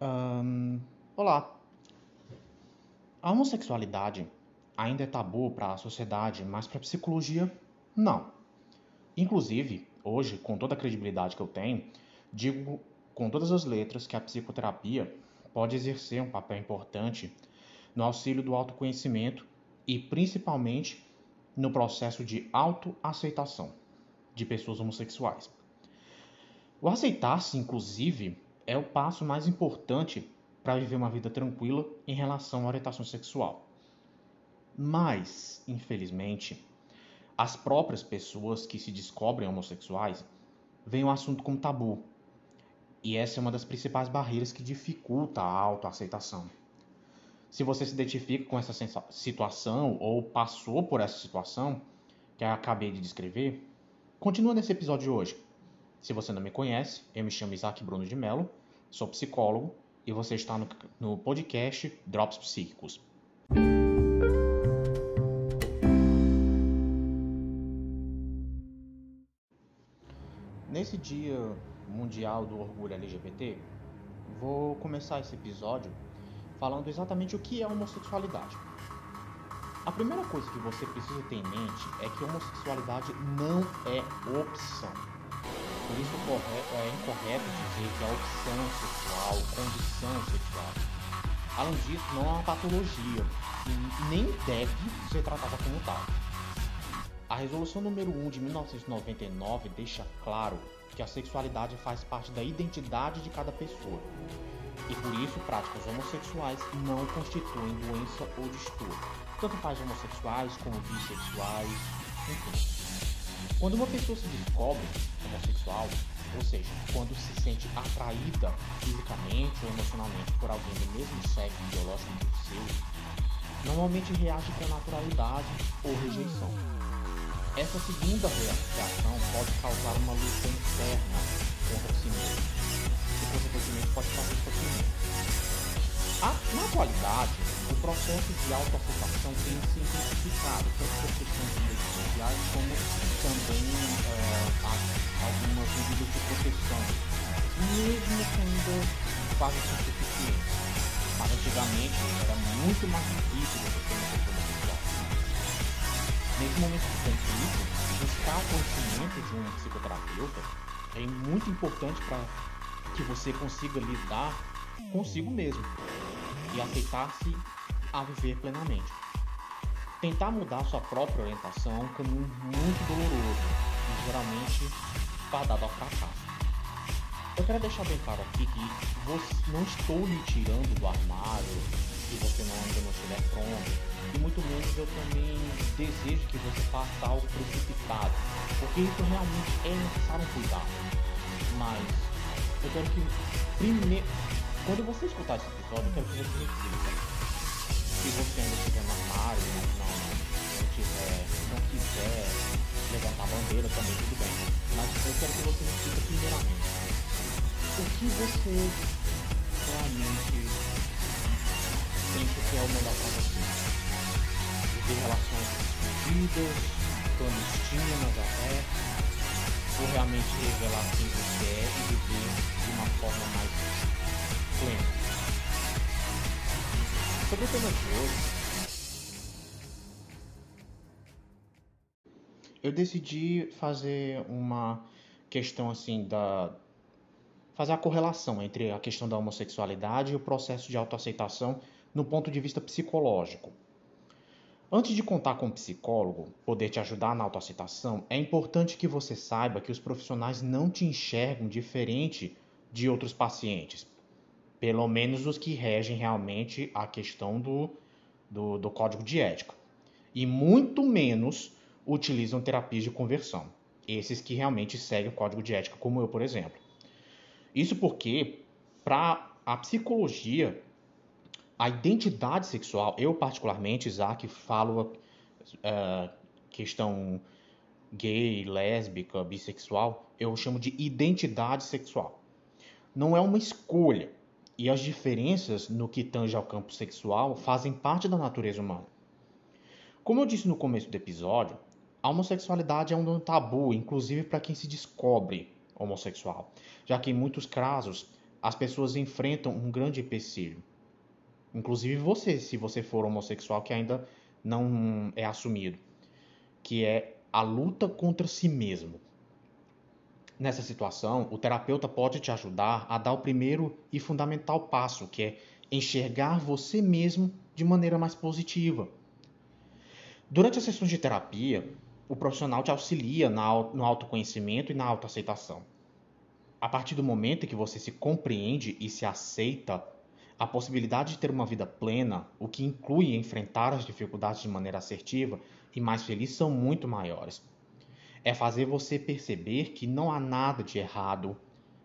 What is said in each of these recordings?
Ahn, olá. A homossexualidade ainda é tabu para a sociedade, mas para a psicologia, não. Inclusive, hoje, com toda a credibilidade que eu tenho, digo com todas as letras que a psicoterapia pode exercer um papel importante no auxílio do autoconhecimento e principalmente no processo de autoaceitação de pessoas homossexuais. O aceitar-se, inclusive, é o passo mais importante para viver uma vida tranquila em relação à orientação sexual. Mas, infelizmente, as próprias pessoas que se descobrem homossexuais veem o assunto como tabu. E essa é uma das principais barreiras que dificulta a autoaceitação. Se você se identifica com essa situação ou passou por essa situação que eu acabei de descrever, continua nesse episódio de hoje. Se você não me conhece, eu me chamo Isaac Bruno de Mello, sou psicólogo e você está no, no podcast Drops Psíquicos. Nesse Dia Mundial do Orgulho LGBT, vou começar esse episódio falando exatamente o que é homossexualidade. A primeira coisa que você precisa ter em mente é que homossexualidade não é opção. Por isso é incorreto dizer que é opção sexual, condição sexual. Além disso, não é uma patologia e nem deve ser tratada como tal. A resolução número 1 de 1999 deixa claro que a sexualidade faz parte da identidade de cada pessoa e por isso práticas homossexuais não constituem doença ou distúrbio, tanto faz homossexuais como bissexuais, enfim. Quando uma pessoa se descobre homossexual, ou seja, quando se sente atraída fisicamente ou emocionalmente por alguém do mesmo sexo biológico que o seu, normalmente reage com naturalidade ou rejeição. Essa segunda reação pode causar uma luta interna contra si mesmo consequentemente pode fazer sofrimento. A, na atualidade, o processo de autoaceitação tem se intensificado, tanto por questões de redes sociais como também uh, algumas medidas de proteção, mesmo ainda quase suficientes. Mas antigamente era muito mais difícil você ter uma pessoa homossexual. Nesse momento de conflito, buscar conhecimento de um psicoterapeuta é muito importante para que você consiga lidar consigo mesmo e aceitar-se a viver plenamente. Tentar mudar sua própria orientação é um caminho muito doloroso e geralmente fadado ao fracasso. Eu quero deixar bem claro aqui que você, não estou lhe tirando do armário se você não, ainda não estiver pronto, e muito menos eu também desejo que você faça algo precipitado, porque isso realmente é necessário cuidado. Mas eu quero que primeiro. Quando você escutar esse episódio, eu quero que você reflita. Se você ainda estiver no armário, não, não, não, tiver, não quiser levantar a bandeira também, tudo bem. Mas eu quero que você reflita primeiramente. O que você realmente pensa que é o melhor para você? Viver relações escondidas, clandestinas até ou realmente revelar quem você é e viver de uma forma mais Sobre o tema de hoje, eu decidi fazer uma questão assim da fazer a correlação entre a questão da homossexualidade e o processo de autoaceitação no ponto de vista psicológico. Antes de contar com um psicólogo, poder te ajudar na autoaceitação, é importante que você saiba que os profissionais não te enxergam diferente de outros pacientes. Pelo menos os que regem realmente a questão do, do, do código de ética. E muito menos utilizam terapias de conversão. Esses que realmente seguem o código de ética, como eu, por exemplo. Isso porque, para a psicologia, a identidade sexual, eu particularmente, Isaac, falo uh, questão gay, lésbica, bissexual, eu chamo de identidade sexual. Não é uma escolha. E as diferenças no que tange ao campo sexual fazem parte da natureza humana. Como eu disse no começo do episódio, a homossexualidade é um tabu, inclusive para quem se descobre homossexual, já que em muitos casos as pessoas enfrentam um grande empecilho. Inclusive você, se você for homossexual que ainda não é assumido, que é a luta contra si mesmo. Nessa situação, o terapeuta pode te ajudar a dar o primeiro e fundamental passo, que é enxergar você mesmo de maneira mais positiva. Durante as sessões de terapia, o profissional te auxilia no autoconhecimento e na autoaceitação. A partir do momento em que você se compreende e se aceita, a possibilidade de ter uma vida plena, o que inclui enfrentar as dificuldades de maneira assertiva e mais feliz, são muito maiores. É fazer você perceber que não há nada de errado,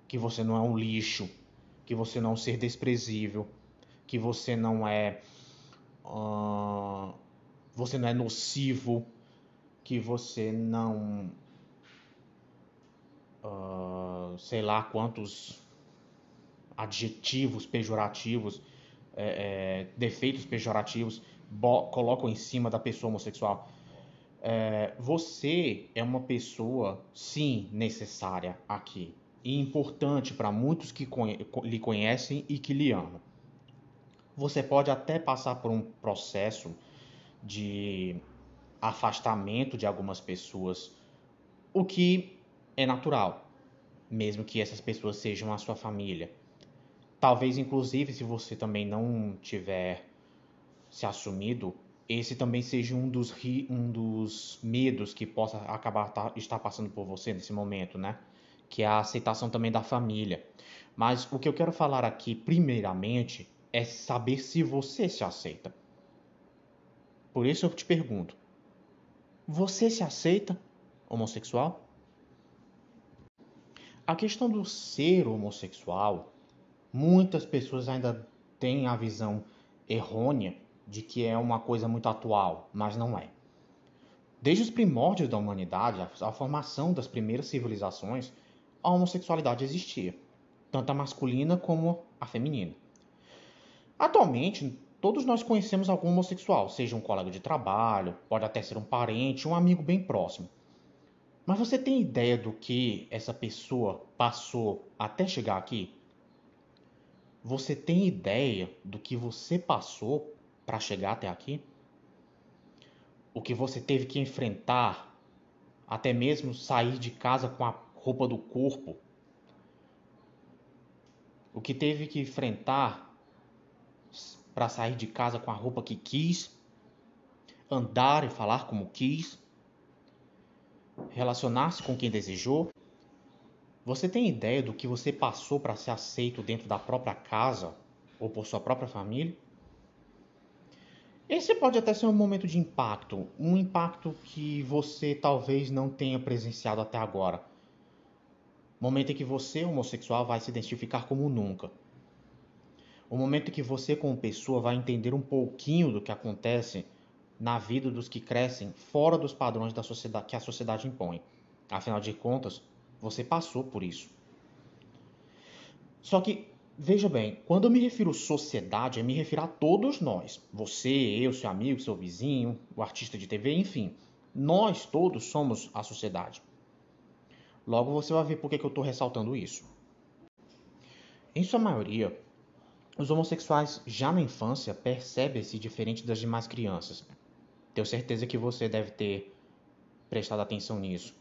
que você não é um lixo, que você não é um ser desprezível, que você não é. Uh, você não é nocivo, que você não. Uh, sei lá quantos adjetivos pejorativos, é, é, defeitos pejorativos colocam em cima da pessoa homossexual. É, você é uma pessoa, sim, necessária aqui e importante para muitos que conhe lhe conhecem e que lhe amam. Você pode até passar por um processo de afastamento de algumas pessoas, o que é natural, mesmo que essas pessoas sejam a sua família. Talvez, inclusive, se você também não tiver se assumido, esse também seja um dos, um dos medos que possa acabar tá, estar passando por você nesse momento, né? Que é a aceitação também da família. Mas o que eu quero falar aqui, primeiramente, é saber se você se aceita. Por isso eu te pergunto: você se aceita homossexual? A questão do ser homossexual muitas pessoas ainda têm a visão errônea de que é uma coisa muito atual, mas não é. Desde os primórdios da humanidade, a, formação das primeiras civilizações, a homossexualidade existia, tanto a masculina como a feminina. Atualmente, todos nós conhecemos algum homossexual, seja um colega de trabalho, pode até ser um parente, um amigo bem próximo. Mas você tem ideia do que essa pessoa passou até chegar aqui? Você tem ideia do que você passou para chegar até aqui? O que você teve que enfrentar, até mesmo sair de casa com a roupa do corpo? O que teve que enfrentar para sair de casa com a roupa que quis? Andar e falar como quis? Relacionar-se com quem desejou? Você tem ideia do que você passou para ser aceito dentro da própria casa ou por sua própria família? Esse pode até ser um momento de impacto, um impacto que você talvez não tenha presenciado até agora. Momento em que você, homossexual, vai se identificar como nunca. O momento em que você, como pessoa, vai entender um pouquinho do que acontece na vida dos que crescem fora dos padrões da sociedade que a sociedade impõe. Afinal de contas, você passou por isso. Só que, veja bem, quando eu me refiro sociedade, eu me refiro a todos nós. Você, eu, seu amigo, seu vizinho, o artista de TV, enfim. Nós todos somos a sociedade. Logo você vai ver por que eu estou ressaltando isso. Em sua maioria, os homossexuais já na infância percebem-se diferente das demais crianças. Tenho certeza que você deve ter prestado atenção nisso.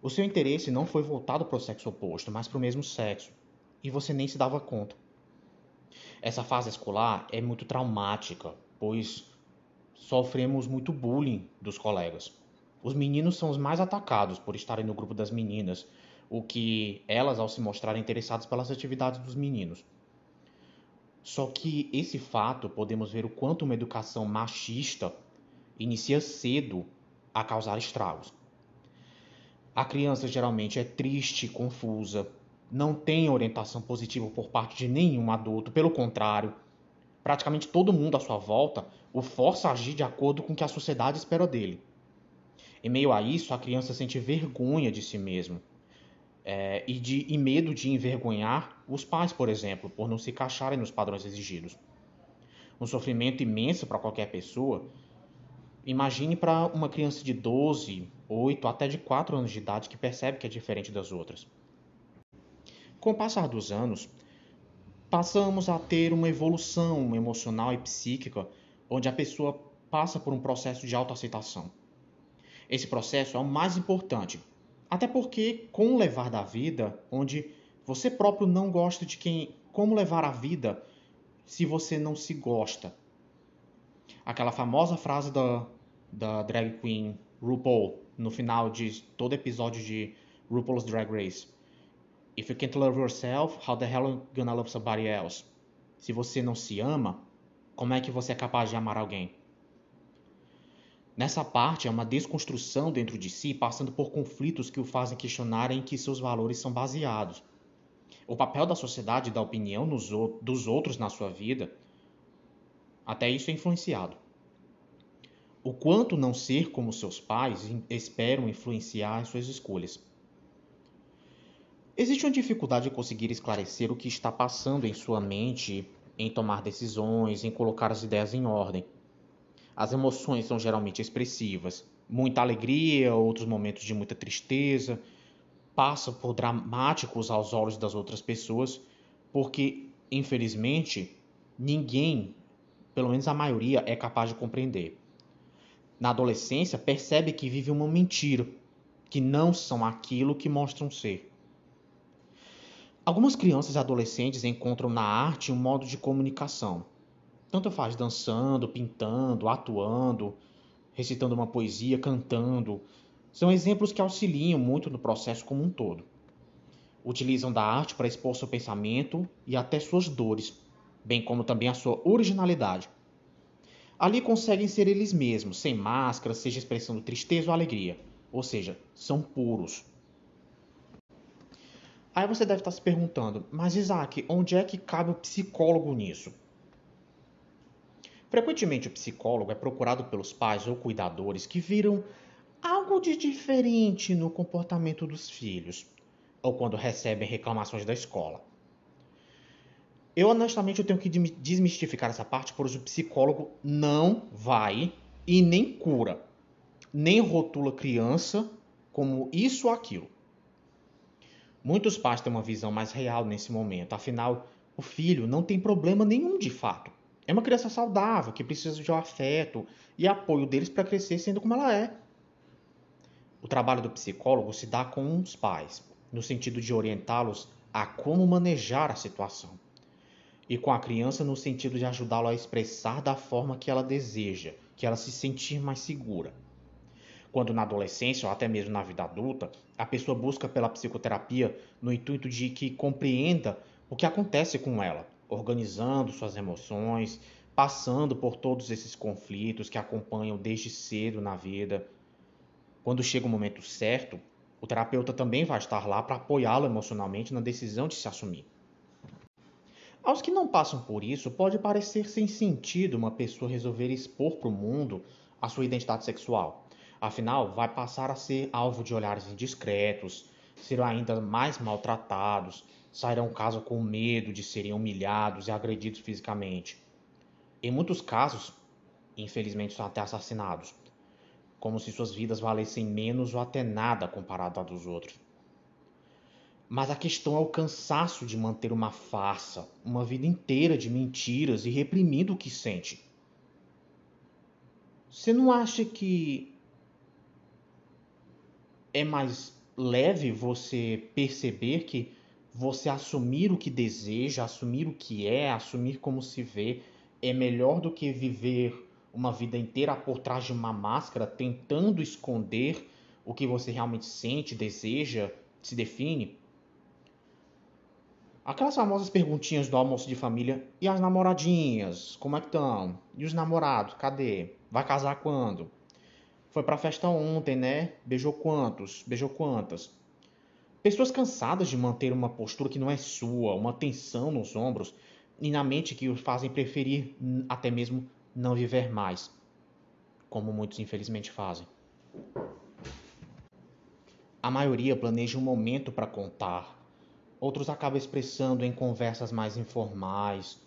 O seu interesse não foi voltado para o sexo oposto, mas para o mesmo sexo, e você nem se dava conta. Essa fase escolar é muito traumática, pois sofremos muito bullying dos colegas. Os meninos são os mais atacados por estarem no grupo das meninas, o que elas, ao se mostrarem interessadas pelas atividades dos meninos. Só que esse fato podemos ver o quanto uma educação machista inicia cedo a causar estragos. A criança geralmente é triste, confusa, não tem orientação positiva por parte de nenhum adulto, pelo contrário, praticamente todo mundo à sua volta o força a agir de acordo com o que a sociedade espera dele. Em meio a isso, a criança sente vergonha de si mesmo é, e, de, e medo de envergonhar os pais, por exemplo, por não se encaixarem nos padrões exigidos. Um sofrimento imenso para qualquer pessoa Imagine para uma criança de 12, 8, até de 4 anos de idade que percebe que é diferente das outras. Com o passar dos anos, passamos a ter uma evolução emocional e psíquica, onde a pessoa passa por um processo de autoaceitação. Esse processo é o mais importante, até porque com o levar da vida, onde você próprio não gosta de quem, como levar a vida se você não se gosta. Aquela famosa frase da, da drag queen RuPaul no final de todo episódio de RuPaul's Drag Race. If you can't love yourself, how the hell are you gonna love somebody else? Se você não se ama, como é que você é capaz de amar alguém? Nessa parte é uma desconstrução dentro de si, passando por conflitos que o fazem questionar em que seus valores são baseados. O papel da sociedade e da opinião dos outros na sua vida, até isso é influenciado. O quanto não ser como seus pais esperam influenciar suas escolhas. Existe uma dificuldade em conseguir esclarecer o que está passando em sua mente, em tomar decisões, em colocar as ideias em ordem. As emoções são geralmente expressivas, muita alegria, outros momentos de muita tristeza, passam por dramáticos aos olhos das outras pessoas, porque infelizmente ninguém, pelo menos a maioria, é capaz de compreender. Na adolescência, percebe que vive uma mentira, que não são aquilo que mostram ser. Algumas crianças e adolescentes encontram na arte um modo de comunicação. Tanto faz dançando, pintando, atuando, recitando uma poesia, cantando. São exemplos que auxiliam muito no processo como um todo. Utilizam da arte para expor seu pensamento e até suas dores, bem como também a sua originalidade. Ali conseguem ser eles mesmos, sem máscara, seja expressando tristeza ou alegria. Ou seja, são puros. Aí você deve estar se perguntando, mas Isaac, onde é que cabe o psicólogo nisso? Frequentemente o psicólogo é procurado pelos pais ou cuidadores que viram algo de diferente no comportamento dos filhos, ou quando recebem reclamações da escola. Eu honestamente eu tenho que desmistificar essa parte, pois o psicólogo não vai e nem cura, nem rotula criança como isso ou aquilo. Muitos pais têm uma visão mais real nesse momento, afinal, o filho não tem problema nenhum de fato. É uma criança saudável que precisa de um afeto e apoio deles para crescer sendo como ela é. O trabalho do psicólogo se dá com os pais, no sentido de orientá-los a como manejar a situação, e com a criança no sentido de ajudá-lo a expressar da forma que ela deseja, que ela se sentir mais segura. Quando na adolescência ou até mesmo na vida adulta, a pessoa busca pela psicoterapia no intuito de que compreenda o que acontece com ela, organizando suas emoções, passando por todos esses conflitos que acompanham desde cedo na vida. Quando chega o momento certo, o terapeuta também vai estar lá para apoiá-lo emocionalmente na decisão de se assumir. Aos que não passam por isso, pode parecer sem sentido uma pessoa resolver expor para o mundo a sua identidade sexual. Afinal, vai passar a ser alvo de olhares indiscretos, serão ainda mais maltratados, sairão caso com medo de serem humilhados e agredidos fisicamente. Em muitos casos, infelizmente, são até assassinados, como se suas vidas valessem menos ou até nada comparado à dos outros. Mas a questão é o cansaço de manter uma farsa, uma vida inteira de mentiras e reprimindo o que sente. Você não acha que é mais leve você perceber que você assumir o que deseja, assumir o que é, assumir como se vê, é melhor do que viver uma vida inteira por trás de uma máscara, tentando esconder o que você realmente sente, deseja, se define. Aquelas famosas perguntinhas do almoço de família: e as namoradinhas? Como é que estão? E os namorados? Cadê? Vai casar quando? Foi pra festa ontem, né? Beijou quantos? Beijou quantas? Pessoas cansadas de manter uma postura que não é sua, uma tensão nos ombros e na mente que os fazem preferir até mesmo não viver mais, como muitos infelizmente fazem. A maioria planeja um momento para contar, outros acabam expressando em conversas mais informais.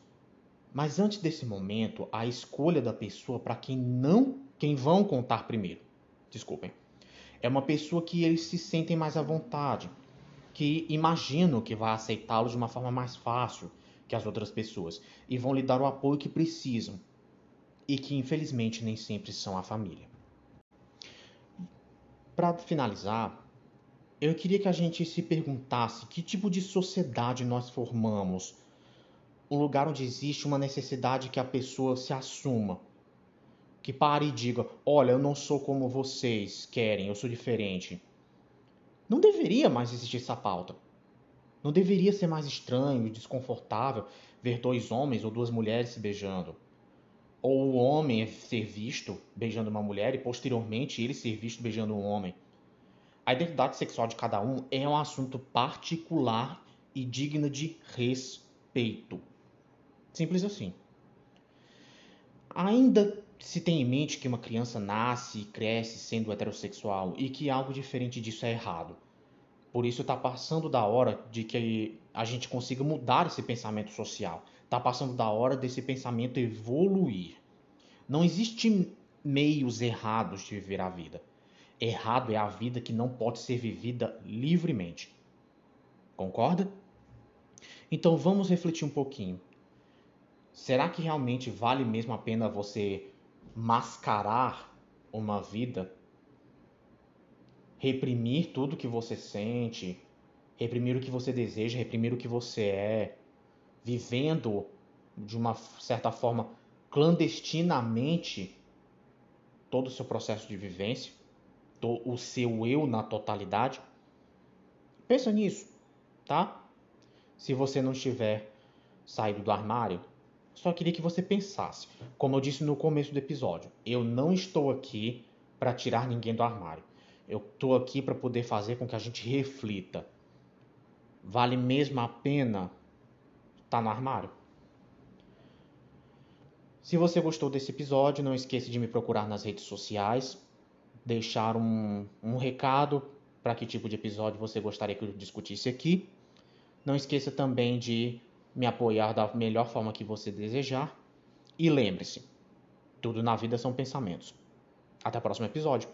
Mas antes desse momento, a escolha da pessoa para quem não quem vão contar primeiro. Desculpem. É uma pessoa que eles se sentem mais à vontade. que imaginam que vai aceitá-los de uma forma mais fácil que as outras pessoas e vão lhe dar o apoio que precisam e que infelizmente nem sempre são a família. Para finalizar, eu queria que a gente se perguntasse que tipo de sociedade nós formamos. Um lugar onde existe uma necessidade que a pessoa se assuma. Que pare e diga: Olha, eu não sou como vocês querem, eu sou diferente. Não deveria mais existir essa pauta. Não deveria ser mais estranho e desconfortável ver dois homens ou duas mulheres se beijando. Ou o homem ser visto beijando uma mulher e posteriormente ele ser visto beijando um homem. A identidade sexual de cada um é um assunto particular e digno de respeito. Simples assim. Ainda se tem em mente que uma criança nasce e cresce sendo heterossexual e que algo diferente disso é errado. Por isso está passando da hora de que a gente consiga mudar esse pensamento social. Está passando da hora desse pensamento evoluir. Não existe meios errados de viver a vida. Errado é a vida que não pode ser vivida livremente. Concorda? Então vamos refletir um pouquinho. Será que realmente vale mesmo a pena você mascarar uma vida? Reprimir tudo que você sente, reprimir o que você deseja, reprimir o que você é, vivendo de uma certa forma clandestinamente todo o seu processo de vivência? o seu eu na totalidade? Pensa nisso, tá? Se você não estiver saído do armário, só queria que você pensasse. Como eu disse no começo do episódio, eu não estou aqui para tirar ninguém do armário. Eu estou aqui para poder fazer com que a gente reflita. Vale mesmo a pena estar tá no armário? Se você gostou desse episódio, não esqueça de me procurar nas redes sociais deixar um, um recado para que tipo de episódio você gostaria que eu discutisse aqui. Não esqueça também de me apoiar da melhor forma que você desejar. E lembre-se, tudo na vida são pensamentos. Até o próximo episódio.